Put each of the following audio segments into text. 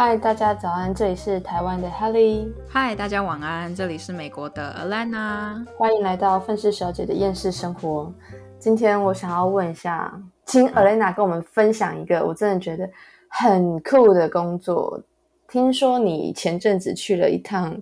嗨，大家早安，这里是台湾的 Helly。嗨，大家晚安，这里是美国的 Alana。欢迎来到愤世小姐的厌世生活。今天我想要问一下，请 Alana 跟我们分享一个我真的觉得很酷的工作。听说你前阵子去了一趟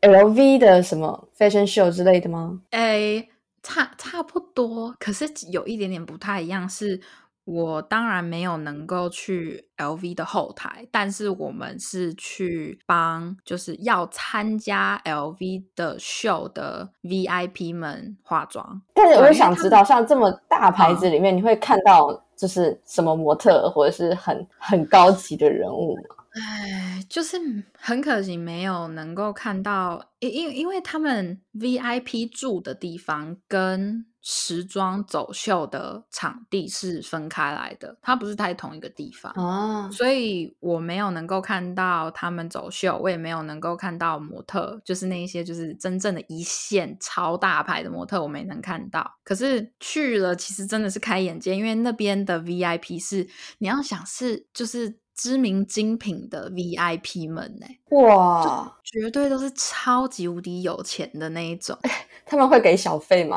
LV 的什么 Fashion Show 之类的吗？哎，差差不多，可是有一点点不太一样是。我当然没有能够去 LV 的后台，但是我们是去帮就是要参加 LV 的秀的 VIP 们化妆。但是我就想知道，像这么大牌子里面，你会看到就是什么模特或者是很很高级的人物吗？哎，就是很可惜没有能够看到，因因因为他们 VIP 住的地方跟时装走秀的场地是分开来的，它不是在同一个地方哦，所以我没有能够看到他们走秀，我也没有能够看到模特，就是那一些就是真正的一线超大牌的模特，我没能看到。可是去了，其实真的是开眼界，因为那边的 VIP 是你要想是就是。知名精品的 VIP 们呢？哇，绝对都是超级无敌有钱的那一种。他们会给小费吗？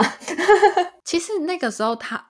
其实那个时候，他，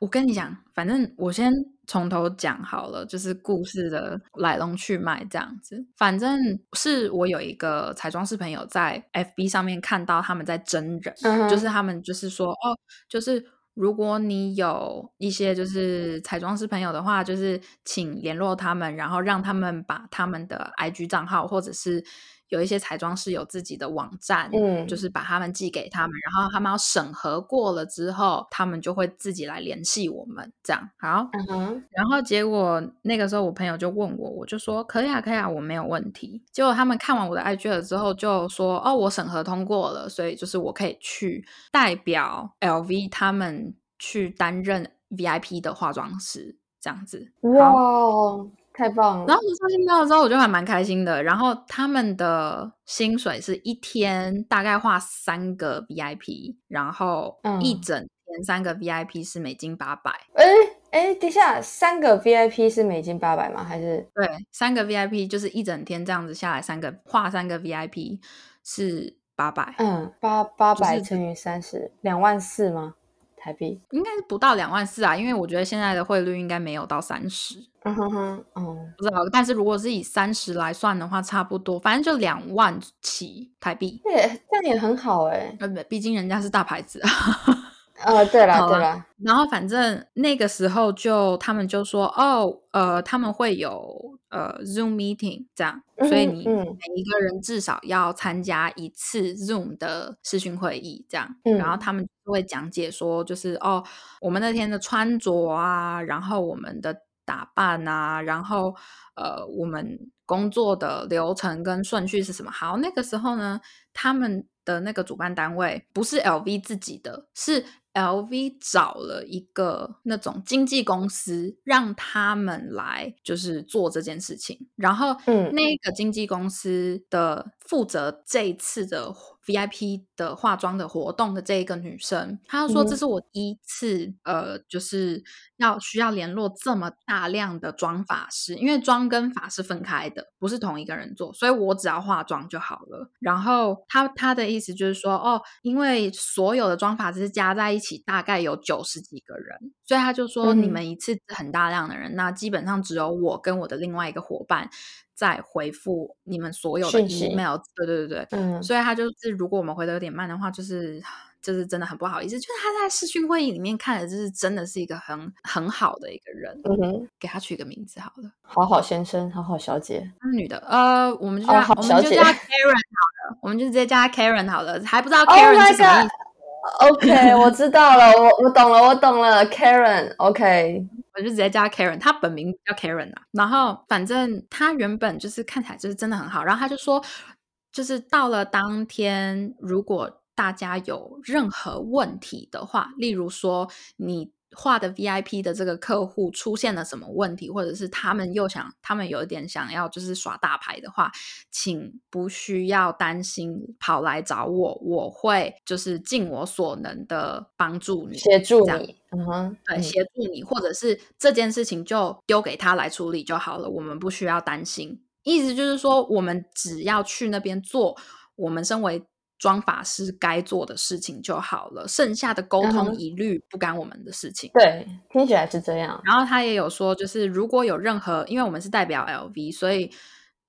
我跟你讲，反正我先从头讲好了，就是故事的来龙去脉这样子。反正是我有一个彩妆师朋友在 FB 上面看到他们在真人，就是他们就是说，哦，就是。如果你有一些就是彩妆师朋友的话，就是请联络他们，然后让他们把他们的 IG 账号，或者是有一些彩妆师有自己的网站，嗯，就是把他们寄给他们，然后他们要审核过了之后，他们就会自己来联系我们，这样好。嗯哼。然后结果那个时候我朋友就问我，我就说可以啊，可以啊，我没有问题。结果他们看完我的 IG 了之后，就说哦，我审核通过了，所以就是我可以去代表 LV 他们。去担任 VIP 的化妆师，这样子哇，太棒了！然后我上听到了之后，我就还蛮开心的。然后他们的薪水是一天大概画三个 VIP，然后一整天三个 VIP 是美金八百。哎哎，等下三个 VIP 是美金八百吗？还是对，三个 VIP 就是一整天这样子下来，三个画三个 VIP 是八百。嗯，八八百乘以三十，两万四吗？台币应该是不到两万四啊，因为我觉得现在的汇率应该没有到三十。嗯哼哼，哦，不知道。但是如果是以三十来算的话，差不多，反正就两万起台币。对，这样也很好哎。呃，毕竟人家是大牌子啊。呃，对了对了，然后反正那个时候就他们就说，哦，呃，他们会有呃 Zoom meeting 这样，所以你每一个人至少要参加一次 Zoom 的视讯会议这样，然后他们会讲解说，就是哦，我们那天的穿着啊，然后我们的打扮啊，然后呃，我们工作的流程跟顺序是什么？好，那个时候呢，他们的那个主办单位不是 LV 自己的，是。LV 找了一个那种经纪公司，让他们来就是做这件事情。然后，嗯，那个经纪公司的负责这一次的 VIP 的化妆的活动的这一个女生，她说：“这是我第一次，呃，就是要需要联络这么大量的妆法师，因为妆跟法是分开的，不是同一个人做，所以我只要化妆就好了。”然后她她的意思就是说：“哦，因为所有的妆法师加在一。”起大概有九十几个人，所以他就说你们一次很大量的人，那基本上只有我跟我的另外一个伙伴在回复你们所有的 email。对对对对，嗯，所以他就是如果我们回的有点慢的话，就是就是真的很不好意思。就是他在视讯会议里面看的，就是真的是一个很很好的一个人。嗯哼，给他取个名字好了，好好先生，好好小姐，是女的，呃，我们就叫我们就叫 Karen 好了，我们就直接叫她 Karen 好了，还不知道 Karen 是什么意思。OK，我知道了，我我懂了，我懂了，Karen，OK，我就直接叫 Karen，他本名叫 Karen 啊。然后反正他原本就是看起来就是真的很好，然后他就说，就是到了当天，如果大家有任何问题的话，例如说你。画的 VIP 的这个客户出现了什么问题，或者是他们又想，他们有一点想要就是耍大牌的话，请不需要担心，跑来找我，我会就是尽我所能的帮助你，协助你，嗯哼，对，协助你，或者是这件事情就丢给他来处理就好了，我们不需要担心。意思就是说，我们只要去那边做我们身为妆法师该做的事情就好了，剩下的沟通一律不干我们的事情。对，听起来是这样。然后他也有说，就是如果有任何，因为我们是代表 LV，所以。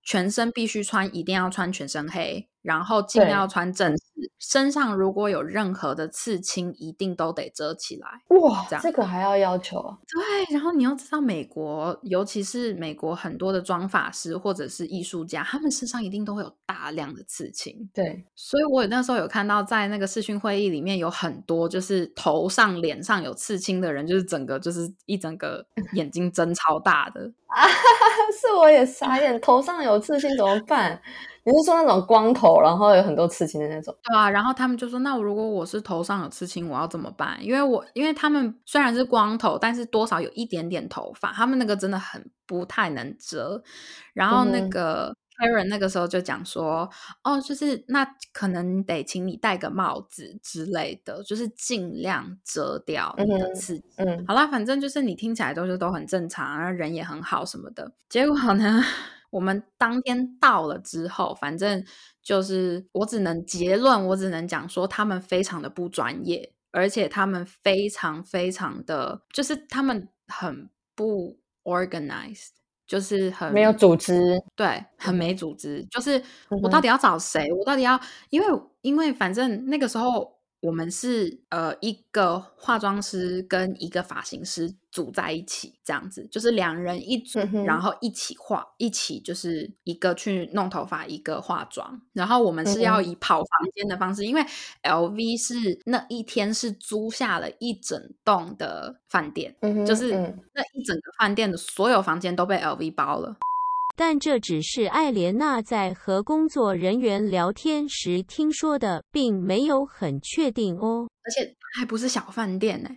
全身必须穿，一定要穿全身黑，然后尽量要穿正式。身上如果有任何的刺青，一定都得遮起来。哇，这个还要要求？对，然后你要知道，美国尤其是美国很多的妆发师或者是艺术家，他们身上一定都会有大量的刺青。对，所以我那时候有看到，在那个视讯会议里面，有很多就是头上、脸上有刺青的人，就是整个就是一整个 眼睛睁超大的。啊，是我也傻眼，头上有刺青怎么办？你是说那种光头，然后有很多刺青的那种？对啊，然后他们就说，那如果我是头上有刺青，我要怎么办？因为我因为他们虽然是光头，但是多少有一点点头发，他们那个真的很不太能遮。然后那个。Karen 那个时候就讲说，哦，就是那可能得请你戴个帽子之类的，就是尽量遮掉你的刺激。嗯，好啦，反正就是你听起来都是都很正常，然后人也很好什么的。结果呢，我们当天到了之后，反正就是我只能结论，我只能讲说他们非常的不专业，而且他们非常非常的，就是他们很不 organized。就是很没有组织，对，很没组织。就是我到底要找谁？我到底要，因为因为反正那个时候。我们是呃一个化妆师跟一个发型师组在一起，这样子就是两人一组，然后一起化，一起就是一个去弄头发，一个化妆。然后我们是要以跑房间的方式，因为 LV 是那一天是租下了一整栋的饭店，就是那一整个饭店的所有房间都被 LV 包了。但这只是艾莲娜在和工作人员聊天时听说的，并没有很确定哦。而且还不是小饭店呢，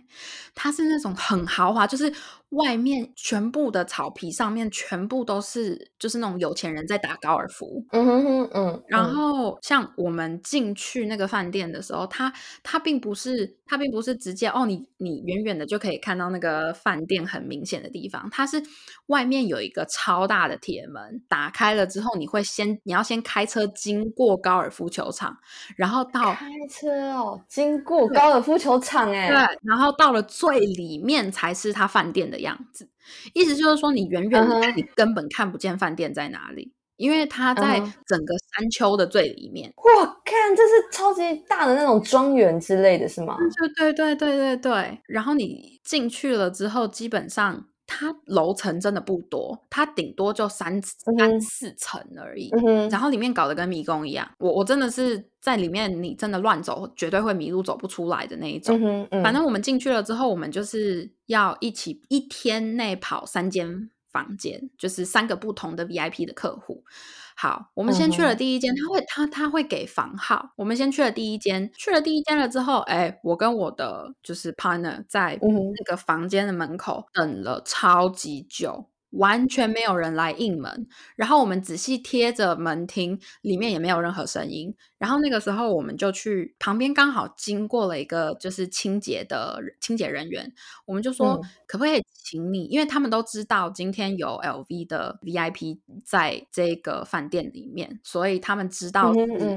它是那种很豪华，就是外面全部的草皮上面全部都是，就是那种有钱人在打高尔夫。嗯哼哼，嗯。然后像我们进去那个饭店的时候，它它并不是它并不是直接哦，你你远远的就可以看到那个饭店很明显的地方，它是外面有一个超大的铁门，打开了之后，你会先你要先开车经过高尔夫球场，然后到开车哦，经过。高尔夫球场哎，对，然后到了最里面才是他饭店的样子，意思就是说你远远的你根本看不见饭店在哪里，因为它在整个山丘的最里面。哇，看这是超级大的那种庄园之类的是吗？就对对对对对，然后你进去了之后，基本上。它楼层真的不多，它顶多就三三四层而已，然后里面搞得跟迷宫一样。我我真的是在里面，你真的乱走，绝对会迷路，走不出来的那一种。反正我们进去了之后，我们就是要一起一天内跑三间房间，就是三个不同的 VIP 的客户。好，我们先去了第一间，他会他他会给房号。我们先去了第一间，去了第一间了之后，哎，我跟我的就是 partner 在那个房间的门口等了超级久。完全没有人来应门，然后我们仔细贴着门听，里面也没有任何声音。然后那个时候，我们就去旁边，刚好经过了一个就是清洁的清洁人员，我们就说可不可以请你，因为他们都知道今天有 LV 的 VIP 在这个饭店里面，所以他们知道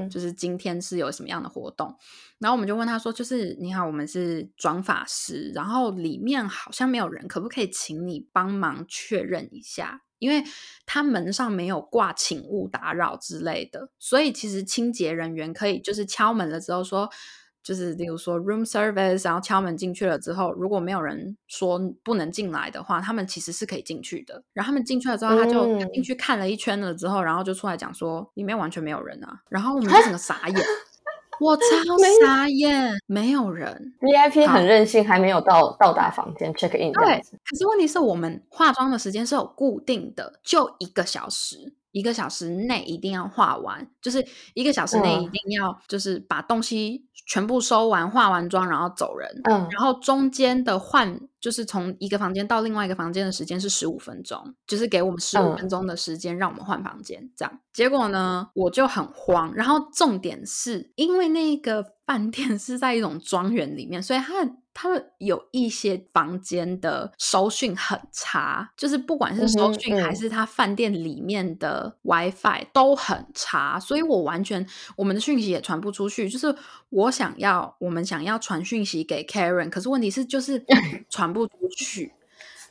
就是今天是有什么样的活动。然后我们就问他说：“就是你好，我们是妆法师，然后里面好像没有人，可不可以请你帮忙确认一下？因为他门上没有挂‘请勿打扰’之类的，所以其实清洁人员可以就是敲门了之后说，就是例如说 room service，然后敲门进去了之后，如果没有人说不能进来的话，他们其实是可以进去的。然后他们进去了之后，他就进去看了一圈了之后，然后就出来讲说里面完全没有人啊。然后我们就整个傻眼。”我超傻眼，没有人。VIP 很任性，还没有到到达房间 check in。对，可是问题是我们化妆的时间是有固定的，就一个小时，一个小时内一定要化完，就是一个小时内一定要就是把东西全部收完，化完妆然后走人。嗯，然后中间的换。就是从一个房间到另外一个房间的时间是十五分钟，就是给我们十五分钟的时间让我们换房间，这样。结果呢，我就很慌。然后重点是因为那个饭店是在一种庄园里面，所以他他们有一些房间的收讯很差，就是不管是收讯还是它饭店里面的 WiFi 都很差，所以我完全我们的讯息也传不出去。就是我想要我们想要传讯息给 Karen，可是问题是就是 传不出去。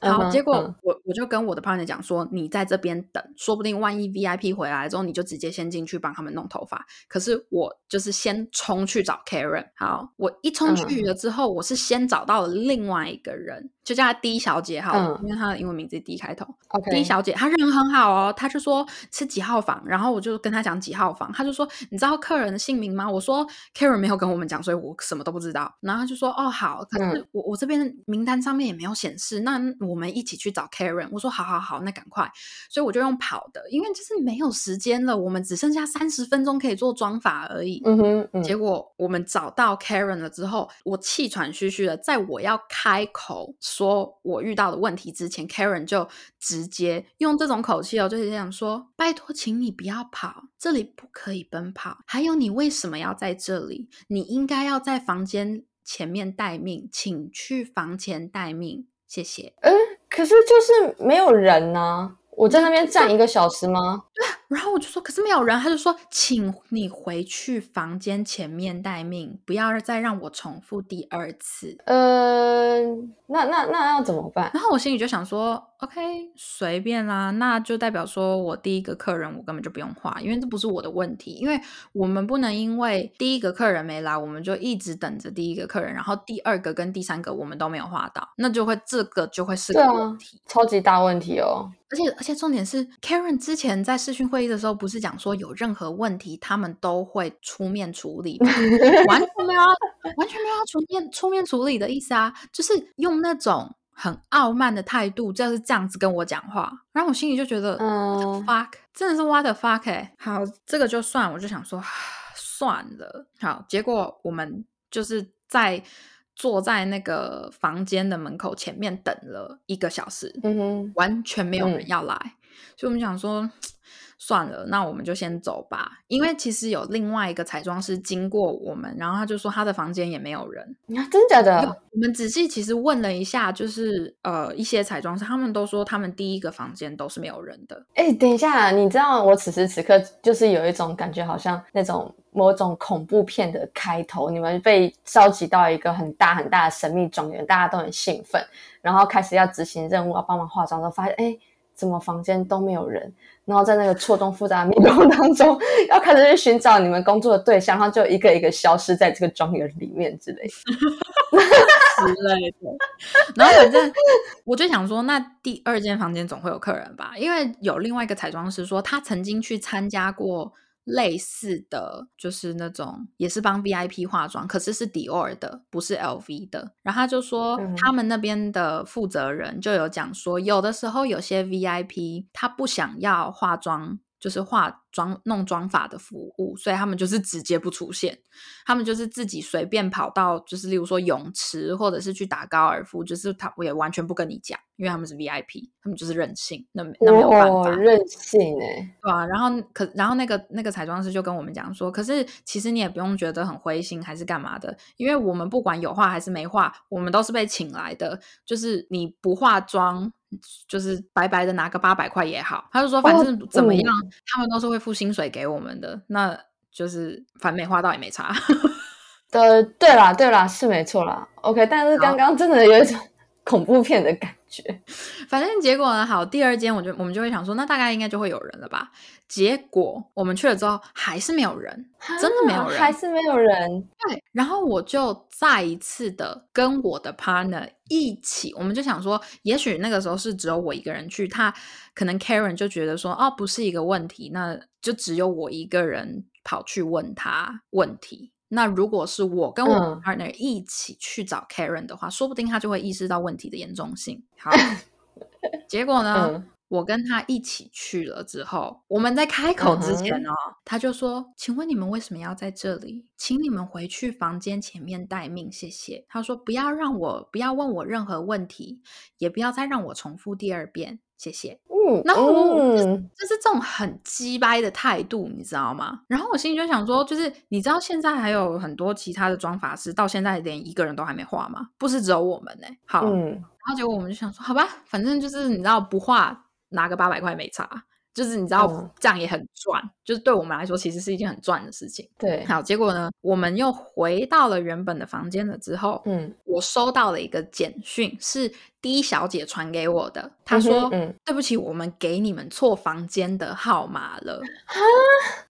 好，结果我我就跟我的 partner 讲说，你在这边等，说不定万一 VIP 回来之后，你就直接先进去帮他们弄头发。可是我就是先冲去找 Karen。好，我一冲去了之后，我是先找到了另外一个人。就叫她 D 小姐好，因为她的英文名字 D 开头。D 小姐她人很好哦，她就说是几号房，然后我就跟她讲几号房，她就说你知道客人的姓名吗？我说 Karen 没有跟我们讲，所以我什么都不知道。然后她就说哦好，可是我我这边名单上面也没有显示，那我们一起去找 Karen。我说好好好，那赶快，所以我就用跑的，因为就是没有时间了，我们只剩下三十分钟可以做妆法而已。嗯哼，结果我们找到 Karen 了之后，我气喘吁吁的，在我要开口。说我遇到的问题之前，Karen 就直接用这种口气哦，就是这样说：“拜托，请你不要跑，这里不可以奔跑。还有，你为什么要在这里？你应该要在房间前面待命，请去房前待命，谢谢。”嗯，可是就是没有人呢。我在那边站一个小时吗？对，然后我就说，可是没有人，他就说，请你回去房间前面待命，不要再让我重复第二次。呃，那那那要怎么办？然后我心里就想说，OK，随便啦，那就代表说我第一个客人我根本就不用画，因为这不是我的问题，因为我们不能因为第一个客人没来，我们就一直等着第一个客人，然后第二个跟第三个我们都没有画到，那就会这个就会是个问题，超级大问题哦。而且而且重点是，Karen 之前在视讯会议的时候，不是讲说有任何问题，他们都会出面处理，完全没有完全没有出面出面处理的意思啊，就是用那种很傲慢的态度，就是这样子跟我讲话，然后我心里就觉得，嗯，fuck，真的是 what the fuck 哎，好，这个就算，我就想说算了，好，结果我们就是在。坐在那个房间的门口前面等了一个小时，嗯哼，完全没有人要来，所以我们想说。算了，那我们就先走吧。因为其实有另外一个彩妆师经过我们，然后他就说他的房间也没有人。啊，真的假的？我们仔细其实问了一下，就是呃一些彩妆师，他们都说他们第一个房间都是没有人的。哎，等一下，你知道我此时此刻就是有一种感觉，好像那种某种恐怖片的开头，你们被召集到一个很大很大的神秘庄园，大家都很兴奋，然后开始要执行任务，要帮忙化妆，之后发现哎。怎么房间都没有人？然后在那个错综复杂的迷宫当中，要开始去寻找你们工作的对象，然后就一个一个消失在这个庄园里面之类 之类的。然后反正我就想说，那第二间房间总会有客人吧？因为有另外一个彩妆师说，他曾经去参加过。类似的就是那种也是帮 VIP 化妆，可是是 Dior 的，不是 LV 的。然后他就说，他们那边的负责人就有讲说，有的时候有些 VIP 他不想要化妆。就是化妆弄妆法的服务，所以他们就是直接不出现，他们就是自己随便跑到，就是例如说泳池或者是去打高尔夫，就是他我也完全不跟你讲，因为他们是 VIP，他们就是任性，那那没有办法，任性哎，对啊，然后可然后那个那个彩妆师就跟我们讲说，可是其实你也不用觉得很灰心还是干嘛的，因为我们不管有化还是没化，我们都是被请来的，就是你不化妆。就是白白的拿个八百块也好，他就说反正怎么样，他们都是会付薪水给我们的，那就是反美化倒也没差。呃，对啦，对啦，是没错啦。OK，但是刚刚真的有一种 恐怖片的感觉。反正结果呢，好，第二间我就我们就会想说，那大概应该就会有人了吧。结果我们去了之后还是没有人，真的没有人，还是没有人。对，然后我就再一次的跟我的 partner 一起，我们就想说，也许那个时候是只有我一个人去，他可能 Karen 就觉得说，哦，不是一个问题，那就只有我一个人跑去问他问题。那如果是我跟我 partner 一起去找 Karen 的话，说不定他就会意识到问题的严重性。好，结果呢？我跟他一起去了之后，我们在开口之前哦，他就说：“请问你们为什么要在这里？请你们回去房间前面待命，谢谢。”他说：“不要让我，不要问我任何问题，也不要再让我重复第二遍，谢谢。”嗯，然后就是这种很鸡掰的态度，你知道吗？然后我心里就想说，就是你知道现在还有很多其他的妆法师，到现在连一个人都还没画吗？不是只有我们呢。好，嗯然后结果我们就想说，好吧，反正就是你知道不画。拿个八百块没差，就是你知道这样也很赚，就是对我们来说其实是一件很赚的事情。对，好，结果呢，我们又回到了原本的房间了之后，嗯，我收到了一个简讯是。D 小姐传给我的，她说：“对不起，我们给你们错房间的号码了。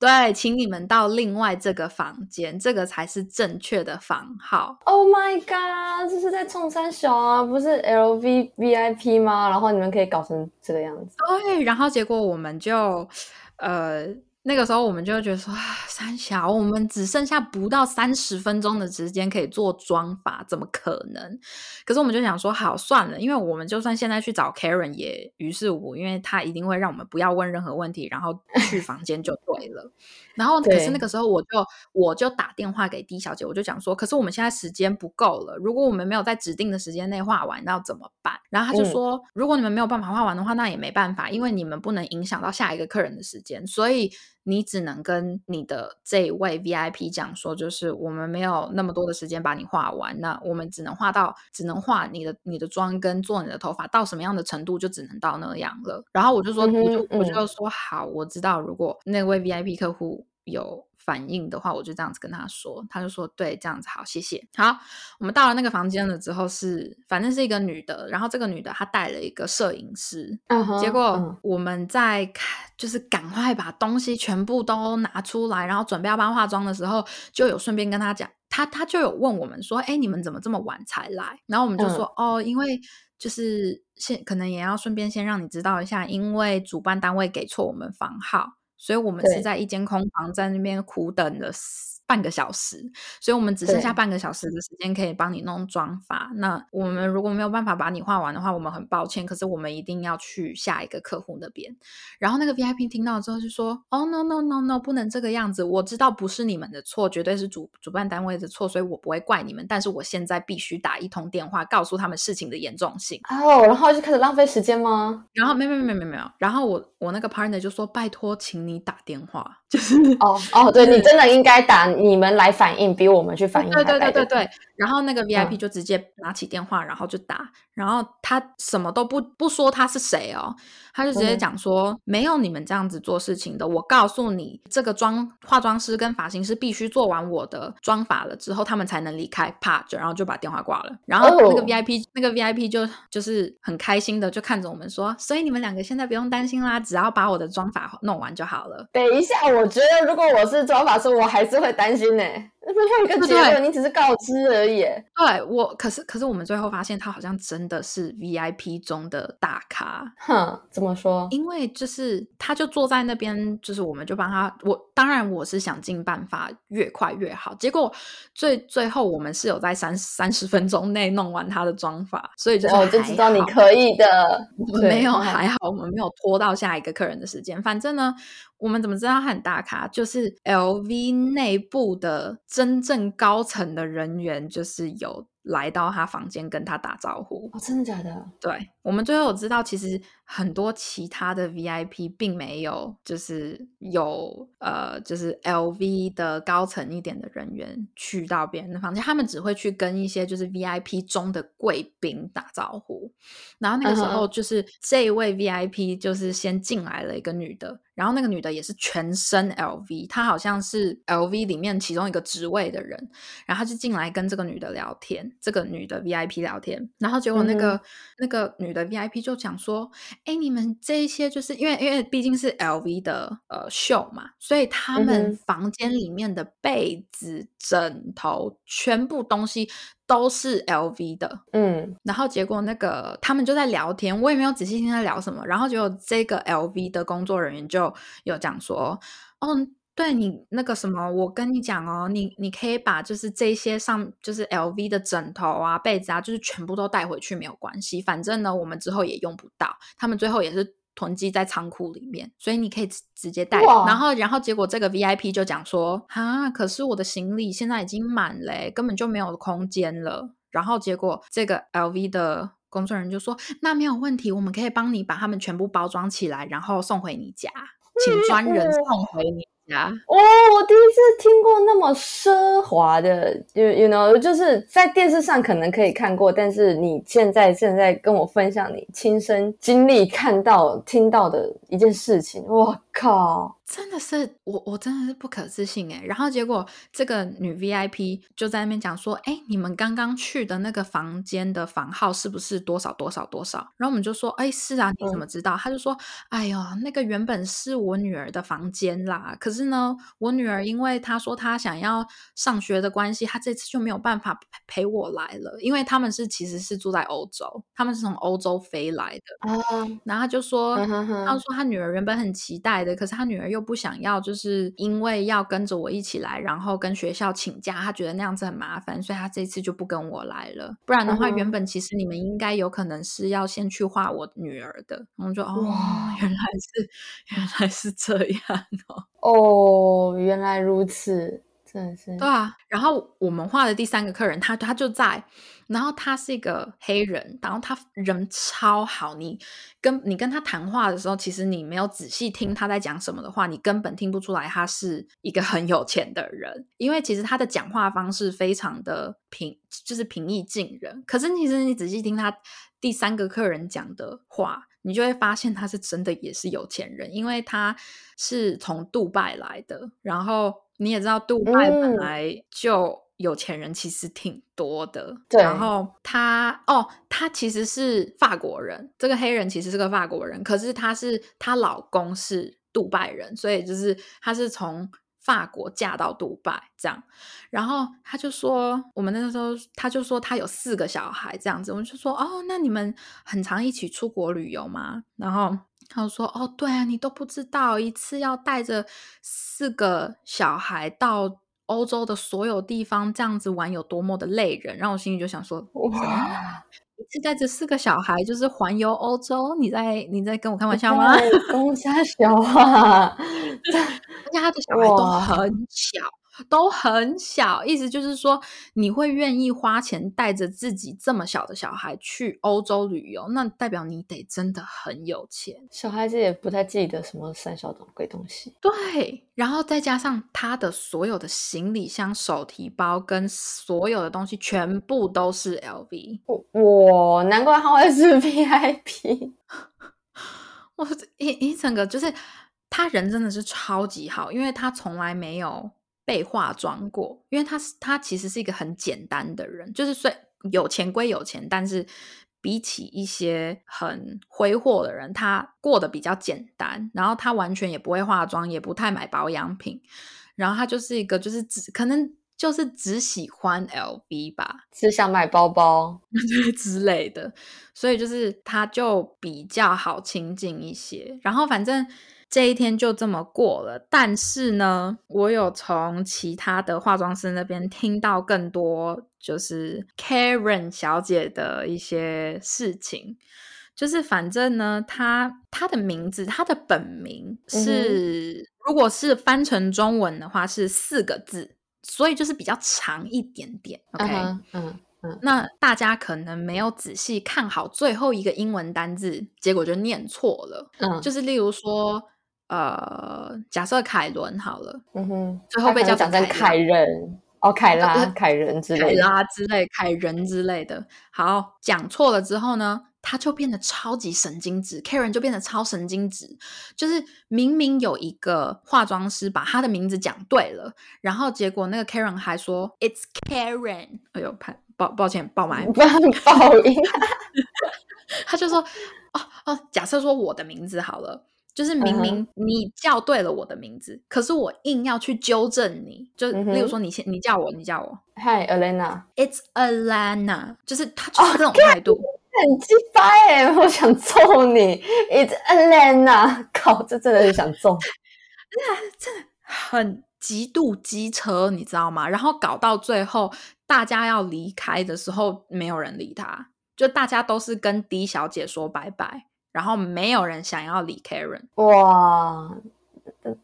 对，请你们到另外这个房间，这个才是正确的房号。”Oh my god！这是在冲三小啊，不是 LV VIP 吗？然后你们可以搞成这个样子。对，然后结果我们就呃。那个时候我们就觉得说啊，三小，我们只剩下不到三十分钟的时间可以做妆法，怎么可能？可是我们就想说，好算了，因为我们就算现在去找 Karen 也于事无补，因为他一定会让我们不要问任何问题，然后去 房间就对了。然后可是那个时候我就我就打电话给 D 小姐，我就讲说，可是我们现在时间不够了，如果我们没有在指定的时间内画完，那要怎么办？然后他就说，如果你们没有办法画完的话，那也没办法，因为你们不能影响到下一个客人的时间，所以。你只能跟你的这位 VIP 讲说，就是我们没有那么多的时间把你画完，那我们只能画到，只能画你的你的妆跟做你的头发到什么样的程度，就只能到那样了。然后我就说，我就我就说好，我知道，如果那位 VIP 客户有。反应的话，我就这样子跟他说，他就说对，这样子好，谢谢。好，我们到了那个房间了之后，是反正是一个女的，然后这个女的她带了一个摄影师，结果我们在看，就是赶快把东西全部都拿出来，然后准备要帮化妆的时候，就有顺便跟他讲，他他就有问我们说，哎，你们怎么这么晚才来？然后我们就说，哦，因为就是先可能也要顺便先让你知道一下，因为主办单位给错我们房号。所以我们是在一间空房，在那边苦等了。半个小时，所以我们只剩下半个小时的时间可以帮你弄妆发。那我们如果没有办法把你画完的话，我们很抱歉。可是我们一定要去下一个客户那边。然后那个 VIP 听到之后就说：“哦，no no no no，不能这个样子。我知道不是你们的错，绝对是主主办单位的错，所以我不会怪你们。但是我现在必须打一通电话，告诉他们事情的严重性。哦，然后就开始浪费时间吗？然后没没没没没有。然后我我那个 partner 就说：拜托，请你打电话。就是哦哦，对你真的应该打。”你们来反应比我们去反应对对对对对。然后那个 VIP 就直接拿起电话，然后就打，然后他什么都不不说他是谁哦，他就直接讲说没有你们这样子做事情的。我告诉你，这个妆化妆师跟发型师必须做完我的妆法了之后，他们才能离开。啪，就然后就把电话挂了。然后那个 VIP 那个 VIP 就就是很开心的就看着我们说，所以你们两个现在不用担心啦，只要把我的妆法弄完就好了。等一下，我觉得如果我是妆法师，我还是会担心呢。最后一个结论，你只是告知而已。对我，可是可是我们最后发现，他好像真的是 VIP 中的大咖。哼，怎么说？因为就是他就坐在那边，就是我们就帮他。我当然我是想尽办法越快越好。结果最最后我们是有在三三十分钟内弄完他的妆发，所以就是我就知道你可以的。没有还好，我们没有拖到下一个客人的时间。反正呢。我们怎么知道他很大咖？就是 LV 内部的真正高层的人员，就是有。来到他房间跟他打招呼哦，真的假的？对我们最后有知道，其实很多其他的 VIP 并没有，就是有呃，就是 LV 的高层一点的人员去到别人的房间，他们只会去跟一些就是 VIP 中的贵宾打招呼。然后那个时候，就是这一位 VIP 就是先进来了一个女的，然后那个女的也是全身 LV，她好像是 LV 里面其中一个职位的人，然后她就进来跟这个女的聊天。这个女的 VIP 聊天，然后结果那个那个女的 VIP 就讲说：“哎，你们这一些就是因为因为毕竟是 LV 的呃秀嘛，所以他们房间里面的被子、枕头，全部东西都是 LV 的。”嗯，然后结果那个他们就在聊天，我也没有仔细听他聊什么，然后结果这个 LV 的工作人员就有讲说：“哦。”对你那个什么，我跟你讲哦，你你可以把就是这些上就是 L V 的枕头啊、被子啊，就是全部都带回去没有关系，反正呢，我们之后也用不到。他们最后也是囤积在仓库里面，所以你可以直接带。然后，然后结果这个 VIP 就讲说啊，可是我的行李现在已经满嘞，根本就没有空间了。然后结果这个 LV 的工作人员就说，那没有问题，我们可以帮你把它们全部包装起来，然后送回你家，请专人送回你。哦，我第一次听过那么奢华的，you you know，就是在电视上可能可以看过，但是你现在正在跟我分享你亲身经历看到听到的一件事情，哇靠！真的是我，我真的是不可置信哎！然后结果这个女 VIP 就在那边讲说：“哎，你们刚刚去的那个房间的房号是不是多少多少多少？”然后我们就说：“哎，是啊，你怎么知道？”他就说：“哎呦，那个原本是我女儿的房间啦，可是呢，我女儿因为她说她想要上学的关系，她这次就没有办法陪我来了，因为他们是其实是住在欧洲，他们是从欧洲飞来的啊。然后就说，他说他女儿原本很期待的，可是他女儿又。”不想要，就是因为要跟着我一起来，然后跟学校请假，他觉得那样子很麻烦，所以他这次就不跟我来了。不然的话，原本其实你们应该有可能是要先去画我女儿的。我们说哦，原来是 原来是这样哦，哦，原来如此，真的是对啊。然后我们画的第三个客人，他他就在。然后他是一个黑人，然后他人超好。你跟你跟他谈话的时候，其实你没有仔细听他在讲什么的话，你根本听不出来他是一个很有钱的人。因为其实他的讲话方式非常的平，就是平易近人。可是其实你仔细听他第三个客人讲的话，你就会发现他是真的也是有钱人，因为他是从杜拜来的。然后你也知道，杜拜本来就。有钱人其实挺多的，然后他哦，他其实是法国人，这个黑人其实是个法国人，可是他是她老公是杜拜人，所以就是他是从法国嫁到杜拜这样，然后他就说，我们那个时候他就说他有四个小孩这样子，我们就说哦，那你们很常一起出国旅游吗？然后他就说哦，对啊，你都不知道一次要带着四个小孩到。欧洲的所有地方这样子玩有多么的累人，然后我心里就想说：哇，一次带着四个小孩就是环游欧洲，你在你在跟我开玩笑吗？公家小啊，而且他的小孩都很小。都很小，意思就是说，你会愿意花钱带着自己这么小的小孩去欧洲旅游，那代表你得真的很有钱。小孩子也不太记得什么三小种鬼东西。对，然后再加上他的所有的行李箱、手提包跟所有的东西，全部都是 LV。哇，难怪他会是 VIP。我一一整个就是他人真的是超级好，因为他从来没有。被化妆过，因为他是他其实是一个很简单的人，就是虽有钱归有钱，但是比起一些很挥霍的人，他过得比较简单。然后他完全也不会化妆，也不太买保养品。然后他就是一个就是只可能就是只喜欢 LV 吧，只想买包包 之类的，所以就是他就比较好亲近一些。然后反正。这一天就这么过了，但是呢，我有从其他的化妆师那边听到更多，就是 Karen 小姐的一些事情。就是反正呢，她她的名字，她的本名是，如果是翻成中文的话是四个字，所以就是比较长一点点。OK，嗯嗯，那大家可能没有仔细看好最后一个英文单字，结果就念错了。嗯，就是例如说。呃，假设凯伦好了，嗯哼，最后被叫成凯人哦，凯拉、凯人之类、凯拉之类、凯人之类的。好，讲错了之后呢，他就变得超级神经质，Karen 就变得超神经质。就是明明有一个化妆师把他的名字讲对了，然后结果那个 Karen 还说 It's Karen。哎呦，抱抱抱歉，爆麦，爆音。他就说哦哦，假设说我的名字好了。就是明明你叫对了我的名字，可是我硬要去纠正你。就例如说，你先你叫我，你叫我，Hi，Alana，It's Elena，就是他就是这种态度，很鸡巴哎，我想揍你，It's Elena，靠，这真的是想揍，那真的很极度机车，你知道吗？然后搞到最后，大家要离开的时候，没有人理他，就大家都是跟 D 小姐说拜拜。然后没有人想要理 Karen。哇，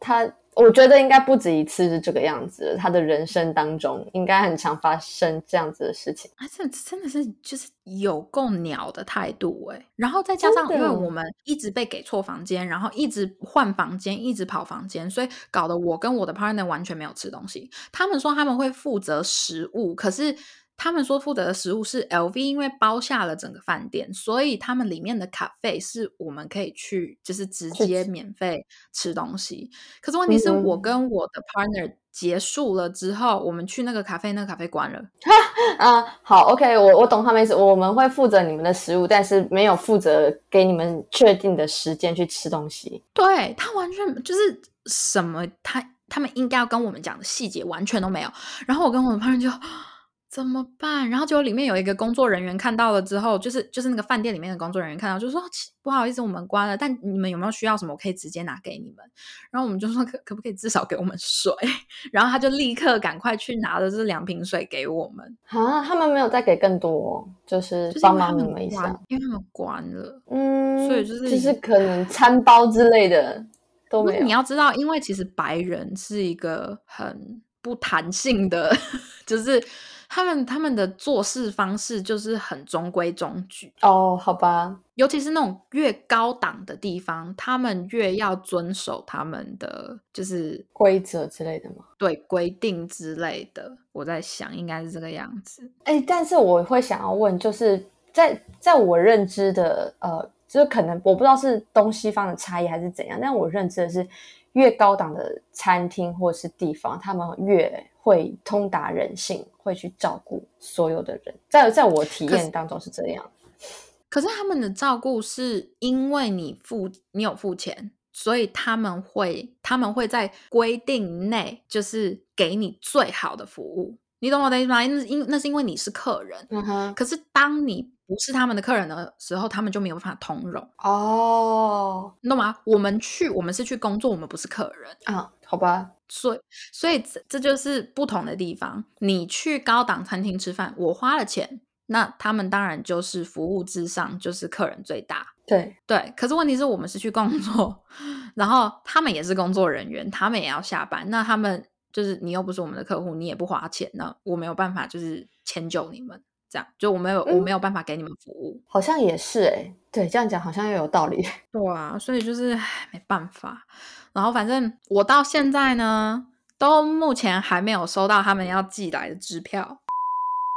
他。我觉得应该不止一次是这个样子，他的人生当中应该很常发生这样子的事情。啊，这真的是就是有够鸟的态度哎，然后再加上因为我们一直被给错房间，然后一直换房间，一直跑房间，所以搞得我跟我的 partner 完全没有吃东西。他们说他们会负责食物，可是。他们说负责的食物是 LV，因为包下了整个饭店，所以他们里面的卡费是我们可以去，就是直接免费吃东西。可是问题是我跟我的 partner 结束了之后，我们去那个咖啡，那个咖啡关了。啊，好，OK，我我懂他们意思。我们会负责你们的食物，但是没有负责给你们确定的时间去吃东西。对他完全就是什么，他他们应该要跟我们讲的细节完全都没有。然后我跟我的 partner 就。怎么办？然后结果里面有一个工作人员看到了之后，就是就是那个饭店里面的工作人员看到，就说不好意思，我们关了。但你们有没有需要什么？我可以直接拿给你们。然后我们就说可可不可以至少给我们水？然后他就立刻赶快去拿了这两瓶水给我们。啊，他们没有再给更多，就是帮忙你们一下，因为他们关了。嗯，所以就是就是可能餐包之类的都没有。你要知道，因为其实白人是一个很不弹性的，就是。他们他们的做事方式就是很中规中矩哦，好吧。尤其是那种越高档的地方，他们越要遵守他们的就是规则之类的吗？对，规定之类的。我在想，应该是这个样子。哎，但是我会想要问，就是在在我认知的呃，就是可能我不知道是东西方的差异还是怎样，但我认知的是，越高档的餐厅或是地方，他们越会通达人性。会去照顾所有的人，在在我体验当中是这样。可是他们的照顾是因为你付你有付钱，所以他们会他们会在规定内，就是给你最好的服务。你懂我的意思吗？那因那是因为你是客人。嗯哼。可是当你不是他们的客人的时候，他们就没有办法通融。哦，你懂吗？我们去，我们是去工作，我们不是客人啊。好吧。所以，所以这这就是不同的地方。你去高档餐厅吃饭，我花了钱，那他们当然就是服务至上，就是客人最大。对对。可是问题是我们是去工作，然后他们也是工作人员，他们也要下班。那他们就是你又不是我们的客户，你也不花钱，那我没有办法就是迁就你们，这样就我没有我没有办法给你们服务。好像也是哎，对，这样讲好像又有道理。对啊，所以就是没办法。然后反正我到现在呢，都目前还没有收到他们要寄来的支票，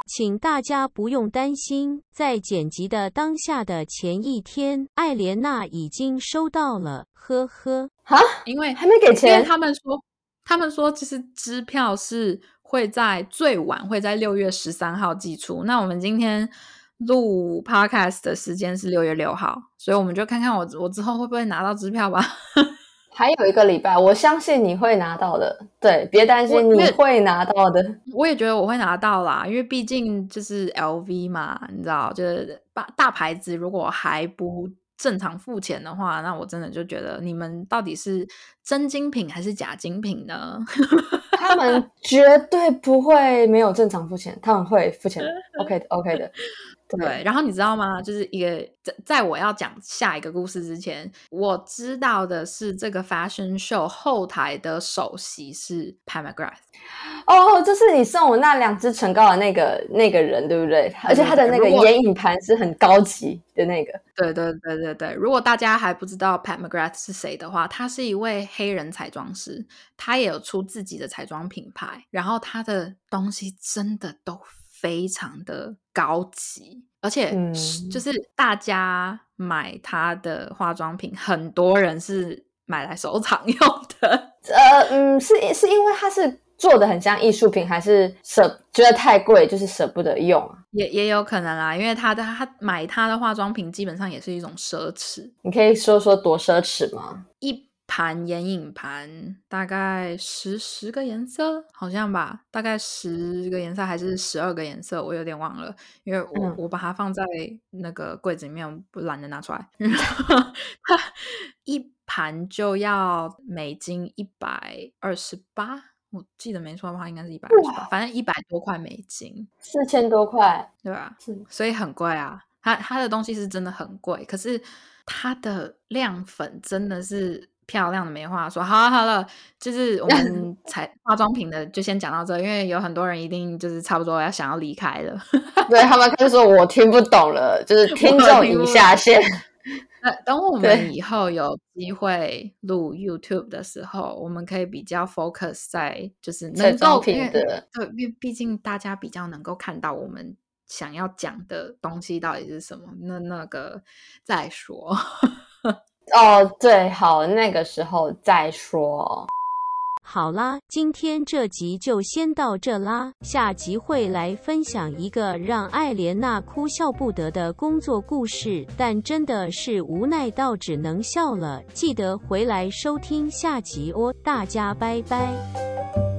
请大家不用担心，在剪辑的当下的前一天，艾莲娜已经收到了，呵呵。哈，因为还没给钱，他们说，他们说其实支票是会在最晚会在六月十三号寄出。那我们今天录 podcast 的时间是六月六号，所以我们就看看我我之后会不会拿到支票吧。还有一个礼拜，我相信你会拿到的。对，别担心，你会拿到的。我也觉得我会拿到啦，因为毕竟就是 LV 嘛，你知道，就是大大牌子，如果还不正常付钱的话，那我真的就觉得你们到底是真精品还是假精品呢？他们绝对不会没有正常付钱，他们会付钱。OK 的，OK 的。对，然后你知道吗？就是一个在在我要讲下一个故事之前，我知道的是这个 fashion show 后台的首席是 Pam McGrath。哦，就是你送我那两支唇膏的那个那个人，对不对？而且他的那个眼影盘是很高级的那个。对对对对对。如果大家还不知道 Pam McGrath 是谁的话，他是一位黑人彩妆师，他也有出自己的彩妆品牌，然后他的东西真的都。非常的高级，而且就是大家买他的化妆品，很多人是买来收藏 用的。呃，嗯，是是因为它是做的很像艺术品，还是舍觉得太贵，就是舍不得用啊？也也有可能啦，因为他的他买他的化妆品基本上也是一种奢侈。你可以说说多奢侈吗？一。盘眼影盘大概十十个颜色，好像吧，大概十个颜色还是十二个颜色，我有点忘了，因为我我把它放在那个柜子里面，不懒得拿出来。一盘就要美金一百二十八，我记得没错的话，应该是一百二十八，反正一百多块美金，四千多块，对吧？是，所以很贵啊。它它的东西是真的很贵，可是它的亮粉真的是漂亮的没话说。好了好了，就是我们 才化妆品的就先讲到这，因为有很多人一定就是差不多要想要离开了。对他们就说我听不懂了，就是听众已下线。那等我 们以后有机会录 YouTube 的时候，我们可以比较 focus 在就是能够因为对，因为毕竟大家比较能够看到我们想要讲的东西到底是什么。那那个再说哦，对，好，那个时候再说。好啦，今天这集就先到这啦。下集会来分享一个让艾莲娜哭笑不得的工作故事，但真的是无奈到只能笑了。记得回来收听下集哦，大家拜拜。